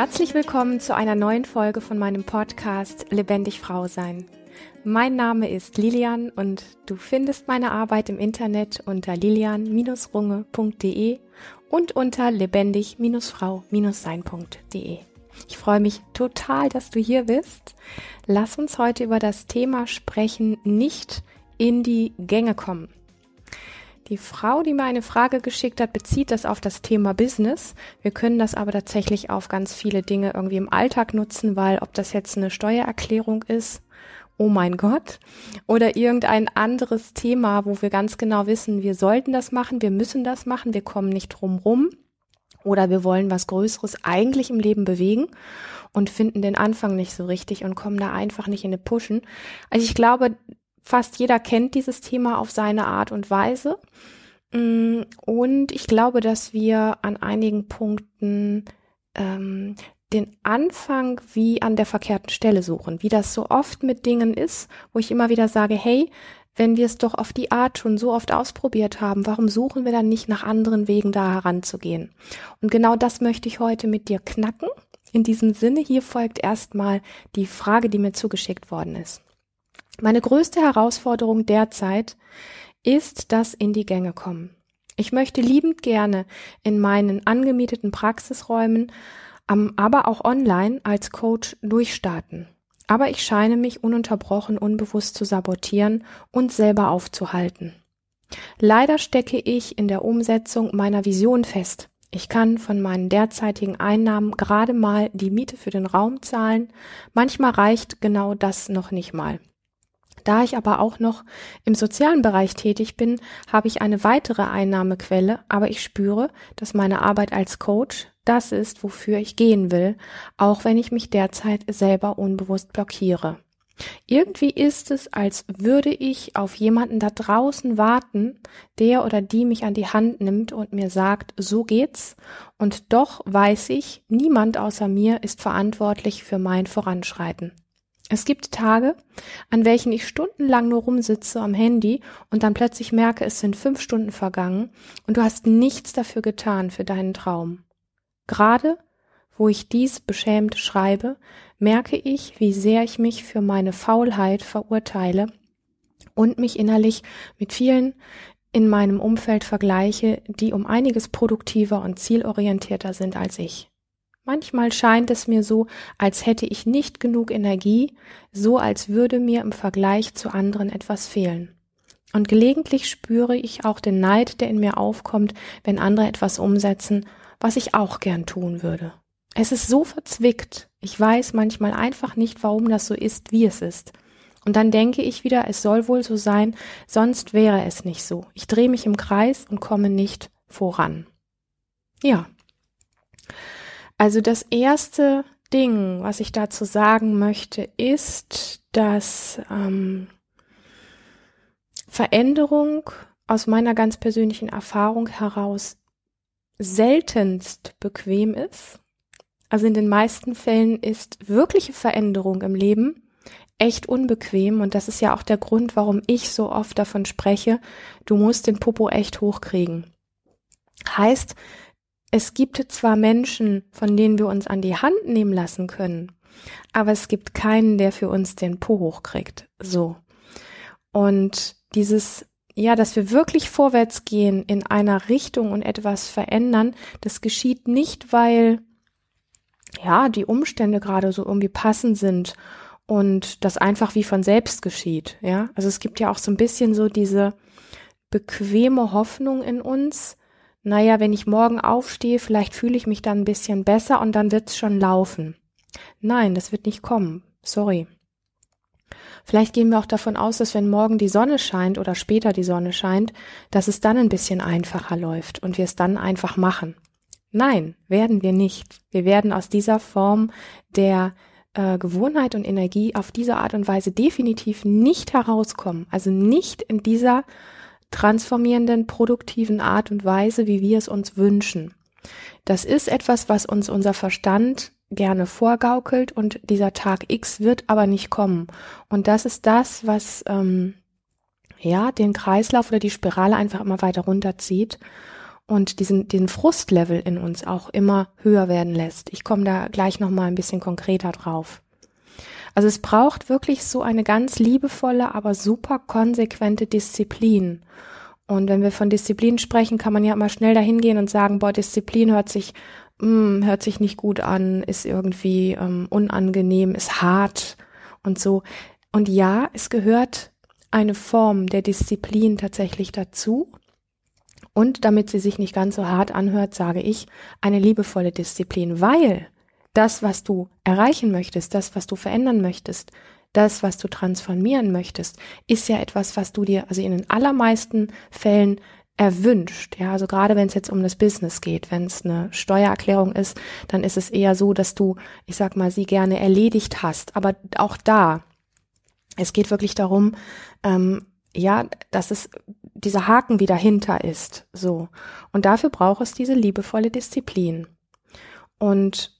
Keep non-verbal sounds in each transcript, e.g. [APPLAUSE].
Herzlich willkommen zu einer neuen Folge von meinem Podcast Lebendig Frau sein. Mein Name ist Lilian und du findest meine Arbeit im Internet unter lilian-runge.de und unter lebendig-frau-sein.de. Ich freue mich total, dass du hier bist. Lass uns heute über das Thema sprechen, nicht in die Gänge kommen. Die Frau, die mir eine Frage geschickt hat, bezieht das auf das Thema Business. Wir können das aber tatsächlich auf ganz viele Dinge irgendwie im Alltag nutzen, weil ob das jetzt eine Steuererklärung ist, oh mein Gott, oder irgendein anderes Thema, wo wir ganz genau wissen, wir sollten das machen, wir müssen das machen, wir kommen nicht drum rum oder wir wollen was Größeres eigentlich im Leben bewegen und finden den Anfang nicht so richtig und kommen da einfach nicht in eine Pushen. Also ich glaube, Fast jeder kennt dieses Thema auf seine Art und Weise. Mm, und ich glaube, dass wir an einigen Punkten ähm, den Anfang wie an der verkehrten Stelle suchen, wie das so oft mit Dingen ist, wo ich immer wieder sage, hey, wenn wir es doch auf die Art schon so oft ausprobiert haben, warum suchen wir dann nicht nach anderen Wegen da heranzugehen? Und genau das möchte ich heute mit dir knacken. In diesem Sinne, hier folgt erstmal die Frage, die mir zugeschickt worden ist. Meine größte Herausforderung derzeit ist das in die Gänge kommen. Ich möchte liebend gerne in meinen angemieteten Praxisräumen, aber auch online als Coach durchstarten. Aber ich scheine mich ununterbrochen unbewusst zu sabotieren und selber aufzuhalten. Leider stecke ich in der Umsetzung meiner Vision fest. Ich kann von meinen derzeitigen Einnahmen gerade mal die Miete für den Raum zahlen. Manchmal reicht genau das noch nicht mal. Da ich aber auch noch im sozialen Bereich tätig bin, habe ich eine weitere Einnahmequelle, aber ich spüre, dass meine Arbeit als Coach das ist, wofür ich gehen will, auch wenn ich mich derzeit selber unbewusst blockiere. Irgendwie ist es, als würde ich auf jemanden da draußen warten, der oder die mich an die Hand nimmt und mir sagt, so geht's, und doch weiß ich, niemand außer mir ist verantwortlich für mein Voranschreiten. Es gibt Tage, an welchen ich stundenlang nur rumsitze am Handy und dann plötzlich merke, es sind fünf Stunden vergangen und du hast nichts dafür getan für deinen Traum. Gerade wo ich dies beschämt schreibe, merke ich, wie sehr ich mich für meine Faulheit verurteile und mich innerlich mit vielen in meinem Umfeld vergleiche, die um einiges produktiver und zielorientierter sind als ich. Manchmal scheint es mir so, als hätte ich nicht genug Energie, so als würde mir im Vergleich zu anderen etwas fehlen. Und gelegentlich spüre ich auch den Neid, der in mir aufkommt, wenn andere etwas umsetzen, was ich auch gern tun würde. Es ist so verzwickt. Ich weiß manchmal einfach nicht, warum das so ist, wie es ist. Und dann denke ich wieder, es soll wohl so sein, sonst wäre es nicht so. Ich drehe mich im Kreis und komme nicht voran. Ja, also das erste Ding, was ich dazu sagen möchte, ist, dass ähm, Veränderung aus meiner ganz persönlichen Erfahrung heraus seltenst bequem ist. Also in den meisten Fällen ist wirkliche Veränderung im Leben echt unbequem und das ist ja auch der Grund, warum ich so oft davon spreche, du musst den Popo echt hochkriegen. Heißt, es gibt zwar Menschen, von denen wir uns an die Hand nehmen lassen können, aber es gibt keinen, der für uns den Po hochkriegt. So. Und dieses, ja, dass wir wirklich vorwärts gehen in einer Richtung und etwas verändern, das geschieht nicht, weil, ja, die Umstände gerade so irgendwie passend sind und das einfach wie von selbst geschieht, ja. Also es gibt ja auch so ein bisschen so diese bequeme Hoffnung in uns, naja, wenn ich morgen aufstehe, vielleicht fühle ich mich dann ein bisschen besser und dann wird's schon laufen. Nein, das wird nicht kommen. Sorry. Vielleicht gehen wir auch davon aus, dass wenn morgen die Sonne scheint oder später die Sonne scheint, dass es dann ein bisschen einfacher läuft und wir es dann einfach machen. Nein, werden wir nicht. Wir werden aus dieser Form der äh, Gewohnheit und Energie auf diese Art und Weise definitiv nicht herauskommen. Also nicht in dieser transformierenden, produktiven Art und Weise, wie wir es uns wünschen. Das ist etwas, was uns unser Verstand gerne vorgaukelt und dieser Tag X wird aber nicht kommen. Und das ist das, was ähm, ja den Kreislauf oder die Spirale einfach immer weiter runterzieht. und diesen, den Frustlevel in uns auch immer höher werden lässt. Ich komme da gleich nochmal ein bisschen konkreter drauf. Also es braucht wirklich so eine ganz liebevolle, aber super konsequente Disziplin. Und wenn wir von Disziplin sprechen, kann man ja immer schnell dahin gehen und sagen, boah, Disziplin hört sich, mm, hört sich nicht gut an, ist irgendwie ähm, unangenehm, ist hart und so. Und ja, es gehört eine Form der Disziplin tatsächlich dazu. Und damit sie sich nicht ganz so hart anhört, sage ich, eine liebevolle Disziplin, weil das, was du erreichen möchtest, das, was du verändern möchtest, das, was du transformieren möchtest, ist ja etwas, was du dir, also in den allermeisten Fällen erwünscht. Ja, also gerade wenn es jetzt um das Business geht, wenn es eine Steuererklärung ist, dann ist es eher so, dass du, ich sag mal, sie gerne erledigt hast. Aber auch da, es geht wirklich darum, ähm, ja, dass es dieser Haken wieder hinter ist, so. Und dafür braucht es diese liebevolle Disziplin. Und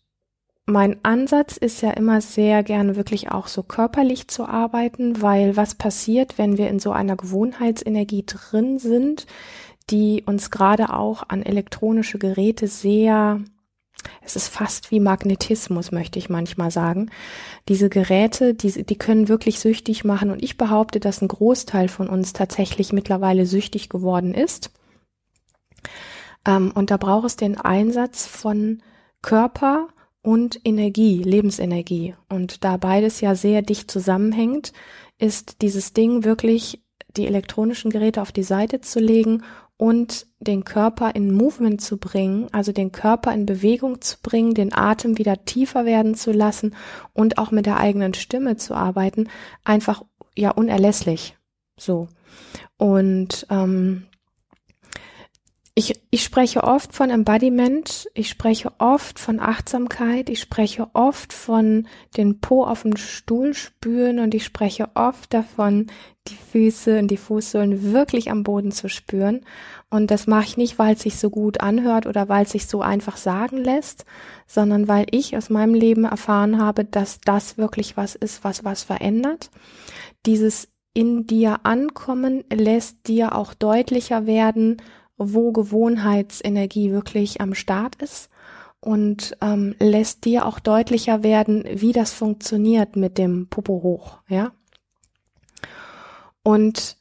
mein Ansatz ist ja immer sehr gerne wirklich auch so körperlich zu arbeiten, weil was passiert, wenn wir in so einer Gewohnheitsenergie drin sind, die uns gerade auch an elektronische Geräte sehr es ist fast wie Magnetismus, möchte ich manchmal sagen. Diese Geräte, die, die können wirklich süchtig machen und ich behaupte, dass ein Großteil von uns tatsächlich mittlerweile süchtig geworden ist. Ähm, und da braucht es den Einsatz von Körper und Energie, Lebensenergie. Und da beides ja sehr dicht zusammenhängt, ist dieses Ding wirklich die elektronischen Geräte auf die Seite zu legen und den Körper in Movement zu bringen, also den Körper in Bewegung zu bringen, den Atem wieder tiefer werden zu lassen und auch mit der eigenen Stimme zu arbeiten, einfach ja unerlässlich. So. Und ähm, ich, ich spreche oft von Embodiment, ich spreche oft von Achtsamkeit, ich spreche oft von den Po auf dem Stuhl spüren und ich spreche oft davon, die Füße und die Fußsohlen wirklich am Boden zu spüren. Und das mache ich nicht, weil es sich so gut anhört oder weil es sich so einfach sagen lässt, sondern weil ich aus meinem Leben erfahren habe, dass das wirklich was ist, was was verändert. Dieses in dir ankommen lässt dir auch deutlicher werden, wo Gewohnheitsenergie wirklich am Start ist und ähm, lässt dir auch deutlicher werden, wie das funktioniert mit dem Popo hoch, ja. Und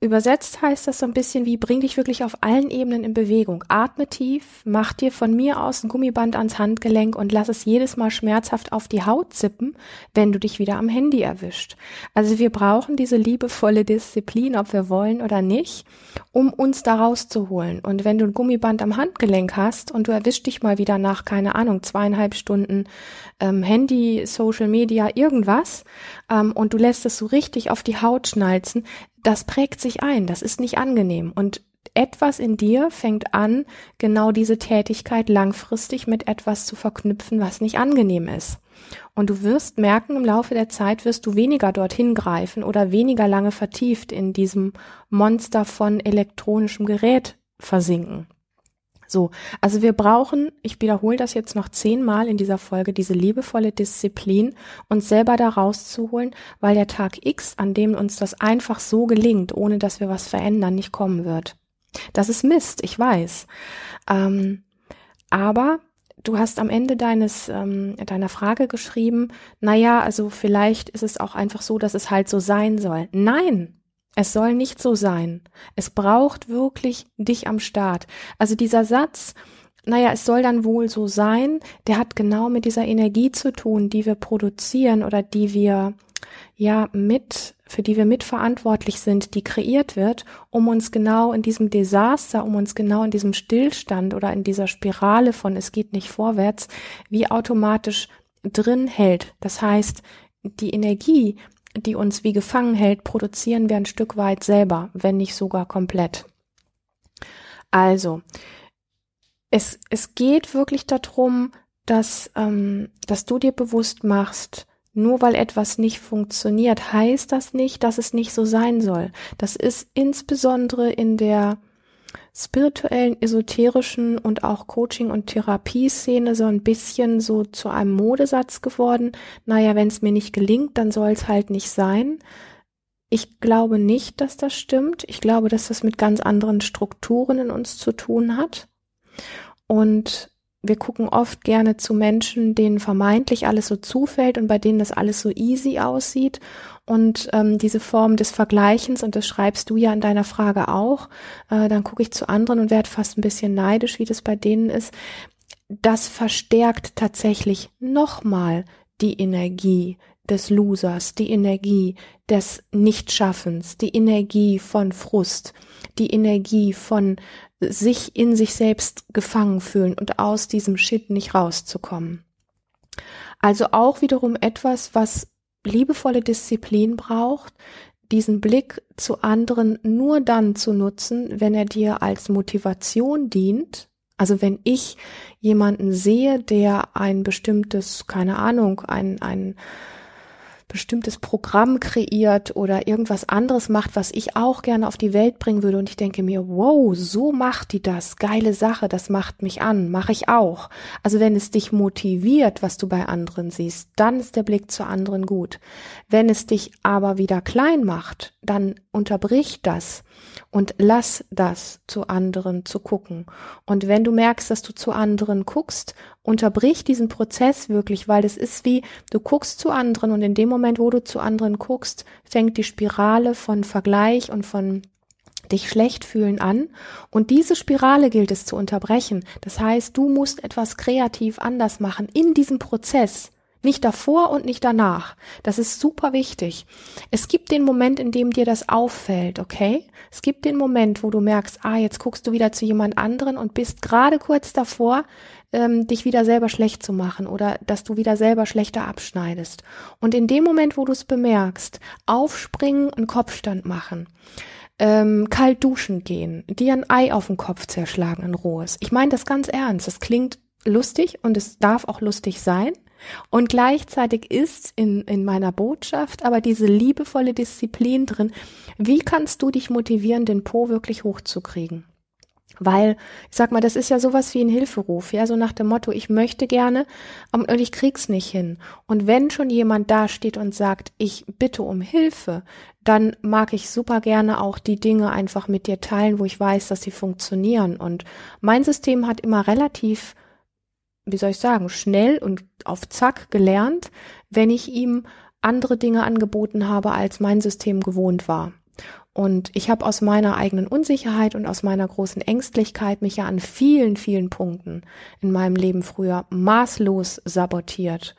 Übersetzt heißt das so ein bisschen wie, bring dich wirklich auf allen Ebenen in Bewegung. Atme tief, mach dir von mir aus ein Gummiband ans Handgelenk und lass es jedes Mal schmerzhaft auf die Haut zippen, wenn du dich wieder am Handy erwischt. Also wir brauchen diese liebevolle Disziplin, ob wir wollen oder nicht, um uns da rauszuholen. Und wenn du ein Gummiband am Handgelenk hast und du erwischst dich mal wieder nach, keine Ahnung, zweieinhalb Stunden ähm, Handy, Social Media, irgendwas, ähm, und du lässt es so richtig auf die Haut schnalzen, das prägt sich ein, das ist nicht angenehm. Und etwas in dir fängt an, genau diese Tätigkeit langfristig mit etwas zu verknüpfen, was nicht angenehm ist. Und du wirst merken, im Laufe der Zeit wirst du weniger dorthin greifen oder weniger lange vertieft in diesem Monster von elektronischem Gerät versinken. So, also wir brauchen, ich wiederhole das jetzt noch zehnmal in dieser Folge, diese liebevolle Disziplin, uns selber da rauszuholen, weil der Tag X, an dem uns das einfach so gelingt, ohne dass wir was verändern, nicht kommen wird. Das ist Mist, ich weiß. Ähm, aber du hast am Ende deines ähm, deiner Frage geschrieben, na ja, also vielleicht ist es auch einfach so, dass es halt so sein soll. Nein, es soll nicht so sein. Es braucht wirklich dich am Start. Also dieser Satz, naja, es soll dann wohl so sein, der hat genau mit dieser Energie zu tun, die wir produzieren oder die wir ja mit, für die wir mitverantwortlich sind, die kreiert wird, um uns genau in diesem Desaster, um uns genau in diesem Stillstand oder in dieser Spirale von es geht nicht vorwärts, wie automatisch drin hält. Das heißt, die Energie, die uns wie gefangen hält, produzieren wir ein Stück weit selber, wenn nicht sogar komplett. Also, es, es geht wirklich darum, dass, ähm, dass du dir bewusst machst, nur weil etwas nicht funktioniert, heißt das nicht, dass es nicht so sein soll. Das ist insbesondere in der spirituellen, esoterischen und auch Coaching- und Therapieszene so ein bisschen so zu einem Modesatz geworden. Naja, wenn es mir nicht gelingt, dann soll es halt nicht sein. Ich glaube nicht, dass das stimmt. Ich glaube, dass das mit ganz anderen Strukturen in uns zu tun hat. Und wir gucken oft gerne zu Menschen, denen vermeintlich alles so zufällt und bei denen das alles so easy aussieht. Und ähm, diese Form des Vergleichens, und das schreibst du ja in deiner Frage auch, äh, dann gucke ich zu anderen und werde fast ein bisschen neidisch, wie das bei denen ist. Das verstärkt tatsächlich nochmal die Energie des Losers, die Energie des Nichtschaffens, die Energie von Frust, die Energie von sich in sich selbst gefangen fühlen und aus diesem Shit nicht rauszukommen. Also auch wiederum etwas, was liebevolle Disziplin braucht, diesen Blick zu anderen nur dann zu nutzen, wenn er dir als Motivation dient. Also wenn ich jemanden sehe, der ein bestimmtes, keine Ahnung, ein, ein bestimmtes Programm kreiert oder irgendwas anderes macht, was ich auch gerne auf die Welt bringen würde und ich denke mir, wow, so macht die das, geile Sache, das macht mich an, mache ich auch. Also wenn es dich motiviert, was du bei anderen siehst, dann ist der Blick zu anderen gut. Wenn es dich aber wieder klein macht, dann unterbrich das und lass das zu anderen zu gucken. Und wenn du merkst, dass du zu anderen guckst, unterbrich diesen Prozess wirklich, weil es ist wie, du guckst zu anderen und in dem Moment, wo du zu anderen guckst, fängt die Spirale von Vergleich und von dich schlecht fühlen an. Und diese Spirale gilt es zu unterbrechen. Das heißt, du musst etwas kreativ anders machen in diesem Prozess. Nicht davor und nicht danach. Das ist super wichtig. Es gibt den Moment, in dem dir das auffällt, okay? Es gibt den Moment, wo du merkst, ah, jetzt guckst du wieder zu jemand anderen und bist gerade kurz davor, ähm, dich wieder selber schlecht zu machen oder dass du wieder selber schlechter abschneidest. Und in dem Moment, wo du es bemerkst, aufspringen, einen Kopfstand machen. Ähm, kalt duschen gehen, dir ein Ei auf den Kopf zerschlagen, ein rohes. Ich meine das ganz ernst. Das klingt lustig und es darf auch lustig sein. Und gleichzeitig ist in, in meiner Botschaft aber diese liebevolle Disziplin drin. Wie kannst du dich motivieren, den Po wirklich hochzukriegen? Weil, ich sag mal, das ist ja sowas wie ein Hilferuf, ja, so nach dem Motto, ich möchte gerne und ich krieg's nicht hin. Und wenn schon jemand da steht und sagt, ich bitte um Hilfe, dann mag ich super gerne auch die Dinge einfach mit dir teilen, wo ich weiß, dass sie funktionieren. Und mein System hat immer relativ wie soll ich sagen, schnell und auf Zack gelernt, wenn ich ihm andere Dinge angeboten habe, als mein System gewohnt war. Und ich habe aus meiner eigenen Unsicherheit und aus meiner großen Ängstlichkeit mich ja an vielen, vielen Punkten in meinem Leben früher maßlos sabotiert.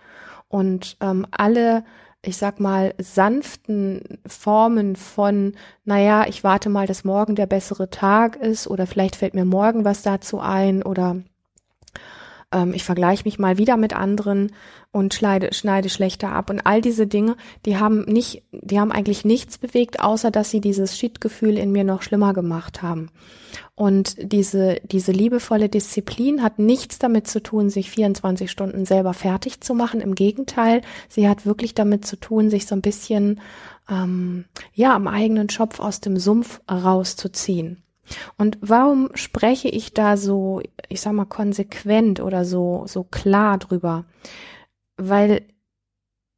Und ähm, alle, ich sag mal, sanften Formen von, naja, ich warte mal, dass morgen der bessere Tag ist oder vielleicht fällt mir morgen was dazu ein oder ähm, ich vergleiche mich mal wieder mit anderen und schneide, schneide schlechter ab. Und all diese Dinge, die haben nicht, die haben eigentlich nichts bewegt, außer dass sie dieses Shit-Gefühl in mir noch schlimmer gemacht haben. Und diese, diese liebevolle Disziplin hat nichts damit zu tun, sich 24 Stunden selber fertig zu machen. Im Gegenteil, sie hat wirklich damit zu tun, sich so ein bisschen, ähm, ja, am eigenen Schopf aus dem Sumpf rauszuziehen. Und warum spreche ich da so, ich sag mal, konsequent oder so, so klar drüber? Weil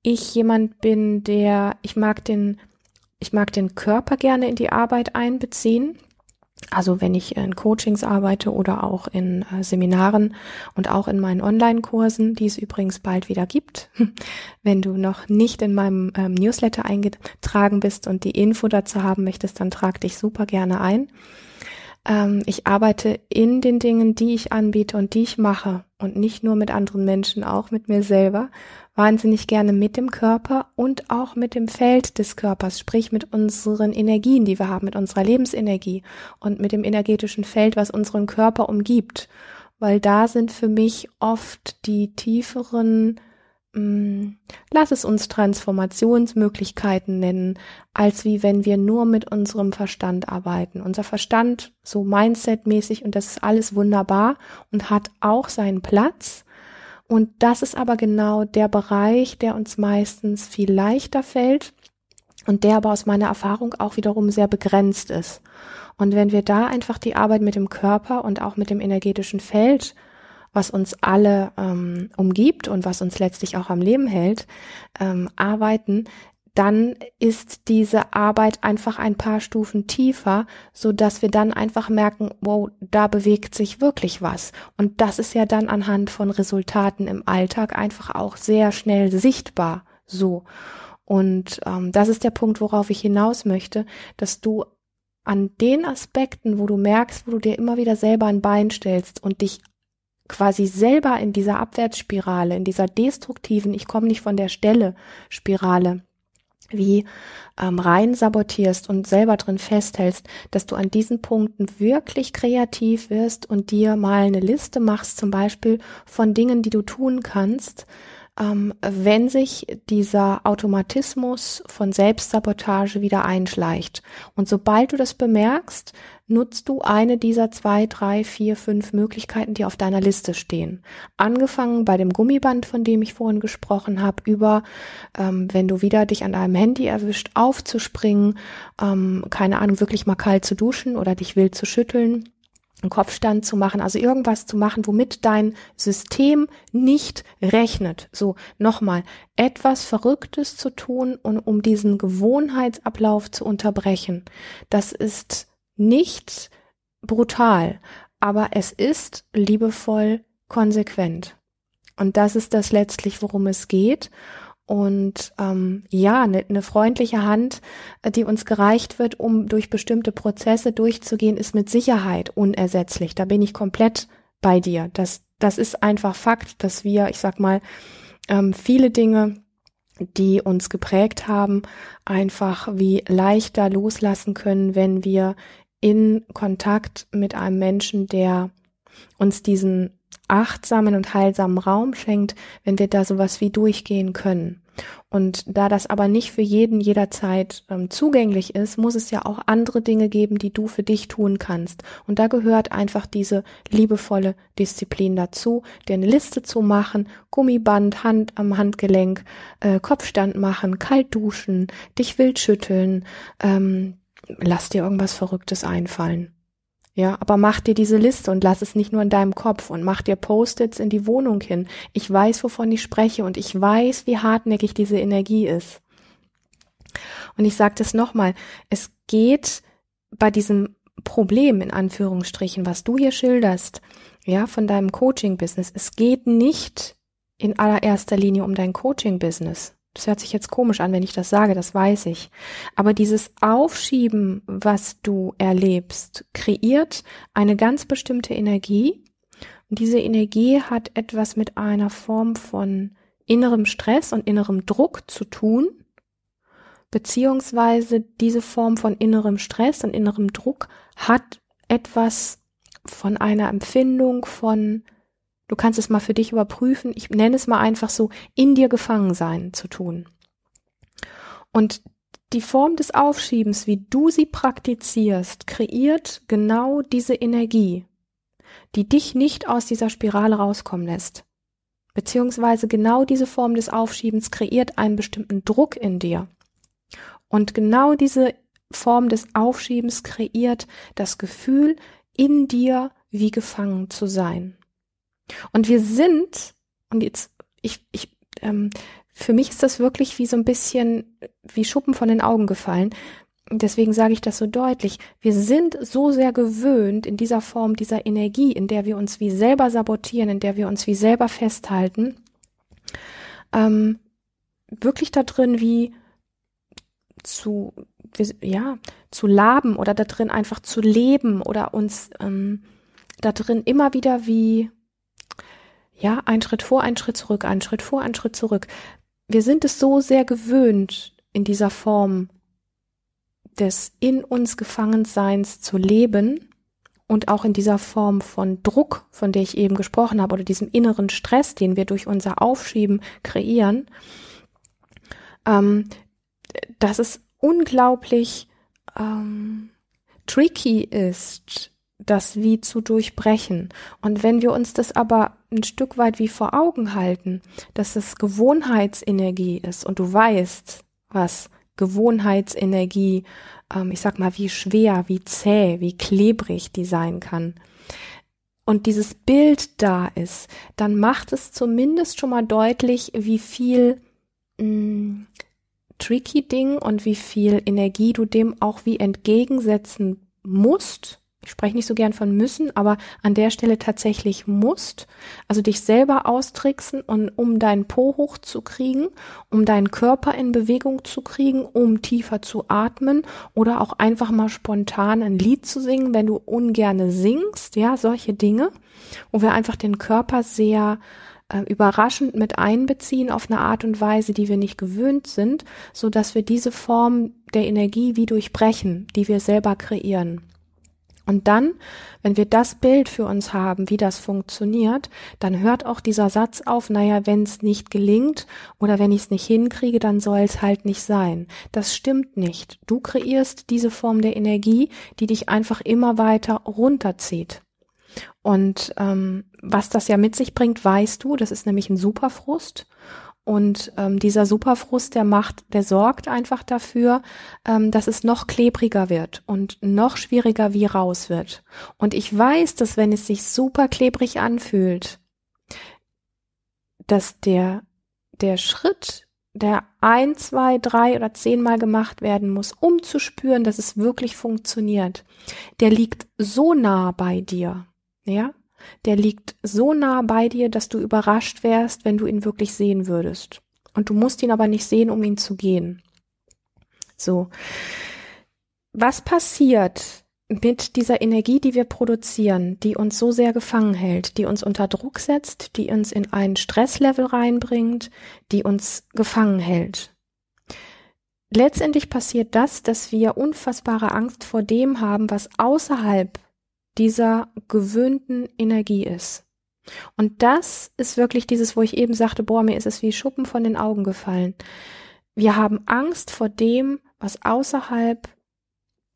ich jemand bin, der, ich mag den, ich mag den Körper gerne in die Arbeit einbeziehen. Also wenn ich in Coachings arbeite oder auch in äh, Seminaren und auch in meinen Online-Kursen, die es übrigens bald wieder gibt. [LAUGHS] Wenn du noch nicht in meinem ähm, Newsletter eingetragen bist und die Info dazu haben möchtest, dann trag dich super gerne ein. Ähm, ich arbeite in den Dingen, die ich anbiete und die ich mache und nicht nur mit anderen Menschen, auch mit mir selber, wahnsinnig gerne mit dem Körper und auch mit dem Feld des Körpers, sprich mit unseren Energien, die wir haben, mit unserer Lebensenergie und mit dem energetischen Feld, was unseren Körper umgibt. Weil da sind für mich oft die tieferen lass es uns Transformationsmöglichkeiten nennen, als wie wenn wir nur mit unserem Verstand arbeiten. Unser Verstand, so Mindset-mäßig, und das ist alles wunderbar und hat auch seinen Platz. Und das ist aber genau der Bereich, der uns meistens viel leichter fällt und der aber aus meiner Erfahrung auch wiederum sehr begrenzt ist. Und wenn wir da einfach die Arbeit mit dem Körper und auch mit dem energetischen Feld was uns alle ähm, umgibt und was uns letztlich auch am Leben hält, ähm, arbeiten, dann ist diese Arbeit einfach ein paar Stufen tiefer, so dass wir dann einfach merken, wow, da bewegt sich wirklich was. Und das ist ja dann anhand von Resultaten im Alltag einfach auch sehr schnell sichtbar. So. Und ähm, das ist der Punkt, worauf ich hinaus möchte, dass du an den Aspekten, wo du merkst, wo du dir immer wieder selber ein Bein stellst und dich quasi selber in dieser Abwärtsspirale, in dieser destruktiven, ich komme nicht von der Stelle Spirale, wie ähm, rein sabotierst und selber drin festhältst, dass du an diesen Punkten wirklich kreativ wirst und dir mal eine Liste machst, zum Beispiel von Dingen, die du tun kannst, ähm, wenn sich dieser Automatismus von Selbstsabotage wieder einschleicht. Und sobald du das bemerkst, nutzt du eine dieser zwei, drei, vier, fünf Möglichkeiten, die auf deiner Liste stehen. Angefangen bei dem Gummiband, von dem ich vorhin gesprochen habe, über, ähm, wenn du wieder dich an deinem Handy erwischt, aufzuspringen, ähm, keine Ahnung, wirklich mal kalt zu duschen oder dich wild zu schütteln einen Kopfstand zu machen, also irgendwas zu machen, womit dein System nicht rechnet. So, nochmal, etwas Verrücktes zu tun und um diesen Gewohnheitsablauf zu unterbrechen. Das ist nicht brutal, aber es ist liebevoll konsequent. Und das ist das letztlich, worum es geht. Und ähm, ja, eine ne freundliche Hand, äh, die uns gereicht wird, um durch bestimmte Prozesse durchzugehen, ist mit Sicherheit unersetzlich. Da bin ich komplett bei dir. Das, das ist einfach Fakt, dass wir, ich sag mal, ähm, viele Dinge, die uns geprägt haben, einfach wie leichter loslassen können, wenn wir in Kontakt mit einem Menschen, der uns diesen achtsamen und heilsamen Raum schenkt, wenn wir da sowas wie durchgehen können. Und da das aber nicht für jeden jederzeit ähm, zugänglich ist, muss es ja auch andere Dinge geben, die du für dich tun kannst. Und da gehört einfach diese liebevolle Disziplin dazu, dir eine Liste zu machen, Gummiband, Hand am Handgelenk, äh, Kopfstand machen, kalt duschen, dich wild schütteln, ähm, lass dir irgendwas Verrücktes einfallen. Ja, aber mach dir diese Liste und lass es nicht nur in deinem Kopf und mach dir Post-its in die Wohnung hin. Ich weiß, wovon ich spreche und ich weiß, wie hartnäckig diese Energie ist. Und ich sage das nochmal, es geht bei diesem Problem in Anführungsstrichen, was du hier schilderst, ja, von deinem Coaching-Business, es geht nicht in allererster Linie um dein Coaching-Business. Das hört sich jetzt komisch an, wenn ich das sage, das weiß ich. Aber dieses Aufschieben, was du erlebst, kreiert eine ganz bestimmte Energie. Und diese Energie hat etwas mit einer Form von innerem Stress und innerem Druck zu tun, beziehungsweise diese Form von innerem Stress und innerem Druck hat etwas von einer Empfindung von du kannst es mal für dich überprüfen, ich nenne es mal einfach so, in dir gefangen sein zu tun. Und die Form des Aufschiebens, wie du sie praktizierst, kreiert genau diese Energie, die dich nicht aus dieser Spirale rauskommen lässt. Beziehungsweise genau diese Form des Aufschiebens kreiert einen bestimmten Druck in dir. Und genau diese Form des Aufschiebens kreiert das Gefühl, in dir wie gefangen zu sein. Und wir sind, und jetzt, ich, ich, ähm, für mich ist das wirklich wie so ein bisschen wie Schuppen von den Augen gefallen. Deswegen sage ich das so deutlich. Wir sind so sehr gewöhnt in dieser Form dieser Energie, in der wir uns wie selber sabotieren, in der wir uns wie selber festhalten, ähm, wirklich da drin wie zu, ja, zu laben oder da drin einfach zu leben oder uns ähm, da drin immer wieder wie ja, ein Schritt vor, ein Schritt zurück, ein Schritt vor, ein Schritt zurück. Wir sind es so sehr gewöhnt, in dieser Form des in uns Gefangenseins zu leben und auch in dieser Form von Druck, von der ich eben gesprochen habe, oder diesem inneren Stress, den wir durch unser Aufschieben kreieren, ähm, dass es unglaublich ähm, tricky ist, das wie zu durchbrechen. Und wenn wir uns das aber ein Stück weit wie vor Augen halten, dass es Gewohnheitsenergie ist und du weißt, was Gewohnheitsenergie, ähm, ich sag mal, wie schwer, wie zäh, wie klebrig die sein kann. Und dieses Bild da ist, dann macht es zumindest schon mal deutlich, wie viel mh, mm, tricky Ding und wie viel Energie du dem auch wie entgegensetzen musst. Ich spreche nicht so gern von müssen, aber an der Stelle tatsächlich musst. Also dich selber austricksen und um deinen Po hochzukriegen, um deinen Körper in Bewegung zu kriegen, um tiefer zu atmen oder auch einfach mal spontan ein Lied zu singen, wenn du ungerne singst, ja, solche Dinge, wo wir einfach den Körper sehr äh, überraschend mit einbeziehen auf eine Art und Weise, die wir nicht gewöhnt sind, so dass wir diese Form der Energie wie durchbrechen, die wir selber kreieren. Und dann, wenn wir das Bild für uns haben, wie das funktioniert, dann hört auch dieser Satz auf, naja, wenn es nicht gelingt oder wenn ich es nicht hinkriege, dann soll es halt nicht sein. Das stimmt nicht. Du kreierst diese Form der Energie, die dich einfach immer weiter runterzieht. Und ähm, was das ja mit sich bringt, weißt du, das ist nämlich ein Superfrust. Und ähm, dieser Superfrust, der macht, der sorgt einfach dafür, ähm, dass es noch klebriger wird und noch schwieriger wie raus wird. Und ich weiß, dass wenn es sich super klebrig anfühlt, dass der, der Schritt, der ein, zwei, drei oder zehnmal gemacht werden muss, um zu spüren, dass es wirklich funktioniert, der liegt so nah bei dir ja, der liegt so nah bei dir, dass du überrascht wärst, wenn du ihn wirklich sehen würdest. Und du musst ihn aber nicht sehen, um ihn zu gehen. So. Was passiert mit dieser Energie, die wir produzieren, die uns so sehr gefangen hält, die uns unter Druck setzt, die uns in ein Stresslevel reinbringt, die uns gefangen hält? Letztendlich passiert das, dass wir unfassbare Angst vor dem haben, was außerhalb dieser gewöhnten Energie ist. Und das ist wirklich dieses, wo ich eben sagte, boah, mir ist es wie Schuppen von den Augen gefallen. Wir haben Angst vor dem, was außerhalb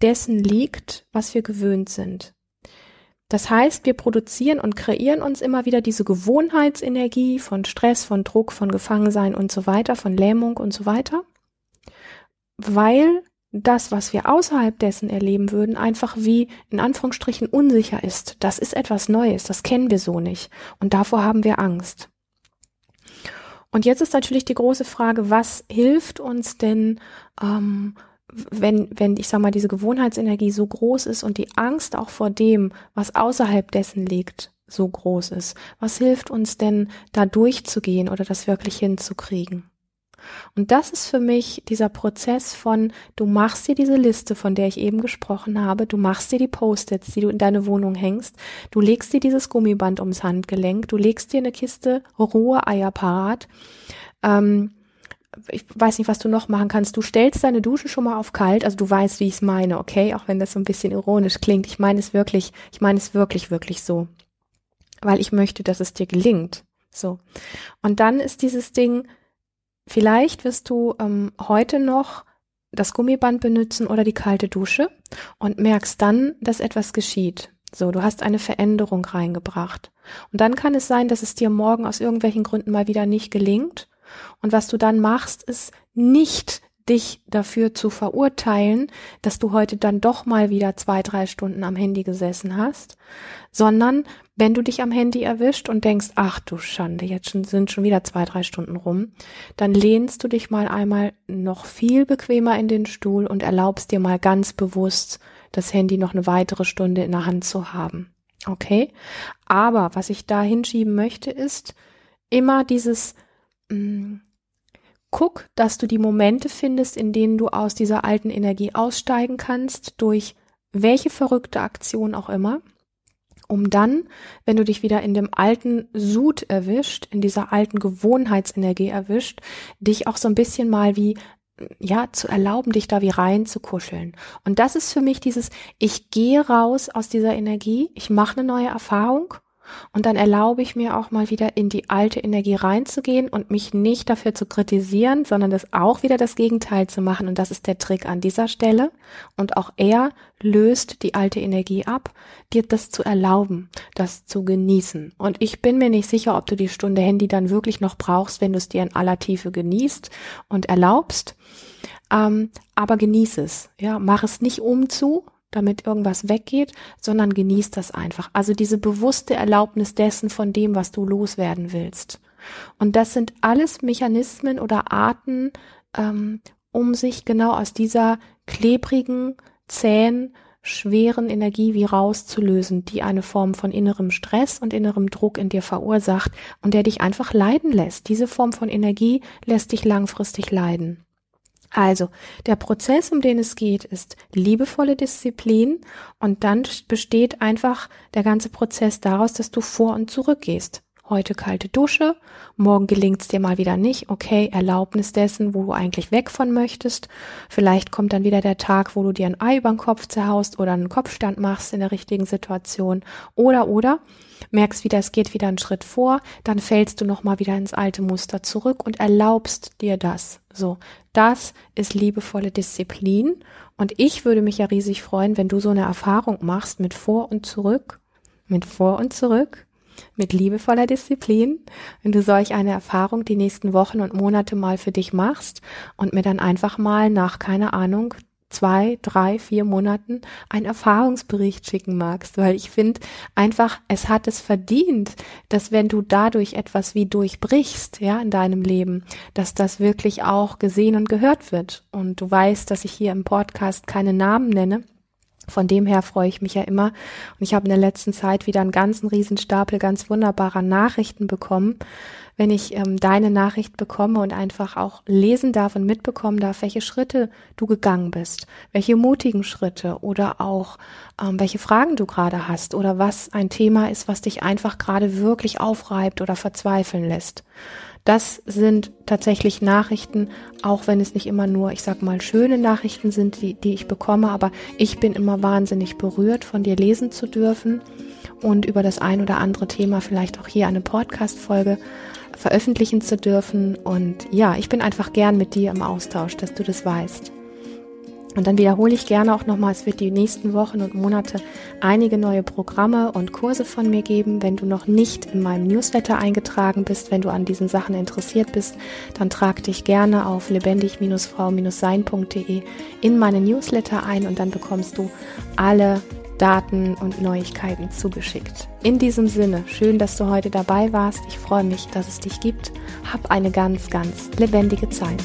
dessen liegt, was wir gewöhnt sind. Das heißt, wir produzieren und kreieren uns immer wieder diese Gewohnheitsenergie von Stress, von Druck, von Gefangensein und so weiter, von Lähmung und so weiter, weil das, was wir außerhalb dessen erleben würden, einfach wie in Anführungsstrichen unsicher ist. Das ist etwas Neues, das kennen wir so nicht. Und davor haben wir Angst. Und jetzt ist natürlich die große Frage, was hilft uns denn, ähm, wenn, wenn, ich sag mal, diese Gewohnheitsenergie so groß ist und die Angst auch vor dem, was außerhalb dessen liegt, so groß ist. Was hilft uns denn, da durchzugehen oder das wirklich hinzukriegen? Und das ist für mich dieser Prozess von, du machst dir diese Liste, von der ich eben gesprochen habe, du machst dir die Post-its, die du in deine Wohnung hängst, du legst dir dieses Gummiband ums Handgelenk, du legst dir eine Kiste rohe Eier parat, ähm, ich weiß nicht, was du noch machen kannst. Du stellst deine Dusche schon mal auf kalt, also du weißt, wie ich es meine, okay? Auch wenn das so ein bisschen ironisch klingt. Ich meine es wirklich, ich meine es wirklich, wirklich so. Weil ich möchte, dass es dir gelingt. So. Und dann ist dieses Ding, Vielleicht wirst du ähm, heute noch das Gummiband benutzen oder die kalte Dusche und merkst dann, dass etwas geschieht. So, du hast eine Veränderung reingebracht. Und dann kann es sein, dass es dir morgen aus irgendwelchen Gründen mal wieder nicht gelingt. Und was du dann machst, ist nicht dich dafür zu verurteilen, dass du heute dann doch mal wieder zwei, drei Stunden am Handy gesessen hast, sondern wenn du dich am Handy erwischt und denkst, ach du Schande, jetzt sind schon wieder zwei, drei Stunden rum, dann lehnst du dich mal einmal noch viel bequemer in den Stuhl und erlaubst dir mal ganz bewusst, das Handy noch eine weitere Stunde in der Hand zu haben. Okay? Aber was ich da hinschieben möchte, ist immer dieses, mh, mm, guck, dass du die Momente findest, in denen du aus dieser alten Energie aussteigen kannst, durch welche verrückte Aktion auch immer, um dann, wenn du dich wieder in dem alten Sud erwischt, in dieser alten Gewohnheitsenergie erwischt, dich auch so ein bisschen mal wie ja, zu erlauben, dich da wie rein zu kuscheln. Und das ist für mich dieses, ich gehe raus aus dieser Energie, ich mache eine neue Erfahrung und dann erlaube ich mir auch mal wieder in die alte Energie reinzugehen und mich nicht dafür zu kritisieren, sondern das auch wieder das Gegenteil zu machen. Und das ist der Trick an dieser Stelle. Und auch er löst die alte Energie ab, dir das zu erlauben, das zu genießen. Und ich bin mir nicht sicher, ob du die Stunde Handy dann wirklich noch brauchst, wenn du es dir in aller Tiefe genießt und erlaubst. Ähm, aber genieß es. Ja, mach es nicht um zu, damit irgendwas weggeht, sondern genieß das einfach. Also diese bewusste Erlaubnis dessen von dem, was du loswerden willst. Und das sind alles Mechanismen oder Arten, ähm, um sich genau aus dieser klebrigen, zähen, schweren Energie wie rauszulösen, die eine Form von innerem Stress und innerem Druck in dir verursacht und der dich einfach leiden lässt. Diese Form von Energie lässt dich langfristig leiden. Also, der Prozess, um den es geht, ist liebevolle Disziplin und dann besteht einfach der ganze Prozess daraus, dass du vor und zurück gehst heute kalte Dusche, morgen gelingt's dir mal wieder nicht, okay, Erlaubnis dessen, wo du eigentlich weg von möchtest. Vielleicht kommt dann wieder der Tag, wo du dir ein Ei über den Kopf zerhaust oder einen Kopfstand machst in der richtigen Situation. Oder, oder, merkst wieder, es geht wieder einen Schritt vor, dann fällst du nochmal wieder ins alte Muster zurück und erlaubst dir das. So, das ist liebevolle Disziplin. Und ich würde mich ja riesig freuen, wenn du so eine Erfahrung machst mit vor und zurück, mit vor und zurück mit liebevoller Disziplin, wenn du solch eine Erfahrung die nächsten Wochen und Monate mal für dich machst und mir dann einfach mal nach, keine Ahnung, zwei, drei, vier Monaten einen Erfahrungsbericht schicken magst, weil ich finde einfach, es hat es verdient, dass wenn du dadurch etwas wie durchbrichst, ja, in deinem Leben, dass das wirklich auch gesehen und gehört wird. Und du weißt, dass ich hier im Podcast keine Namen nenne, von dem her freue ich mich ja immer. Und ich habe in der letzten Zeit wieder einen ganzen Riesenstapel ganz wunderbarer Nachrichten bekommen. Wenn ich ähm, deine Nachricht bekomme und einfach auch lesen darf und mitbekommen darf, welche Schritte du gegangen bist, welche mutigen Schritte oder auch ähm, welche Fragen du gerade hast oder was ein Thema ist, was dich einfach gerade wirklich aufreibt oder verzweifeln lässt. Das sind tatsächlich Nachrichten, auch wenn es nicht immer nur, ich sag mal, schöne Nachrichten sind, die, die ich bekomme, aber ich bin immer wahnsinnig berührt, von dir lesen zu dürfen und über das ein oder andere Thema vielleicht auch hier eine Podcast-Folge veröffentlichen zu dürfen. Und ja, ich bin einfach gern mit dir im Austausch, dass du das weißt. Und dann wiederhole ich gerne auch nochmal, es wird die nächsten Wochen und Monate einige neue Programme und Kurse von mir geben. Wenn du noch nicht in meinem Newsletter eingetragen bist, wenn du an diesen Sachen interessiert bist, dann trag dich gerne auf lebendig-frau-sein.de in meine Newsletter ein und dann bekommst du alle Daten und Neuigkeiten zugeschickt. In diesem Sinne, schön, dass du heute dabei warst. Ich freue mich, dass es dich gibt. Hab eine ganz, ganz lebendige Zeit.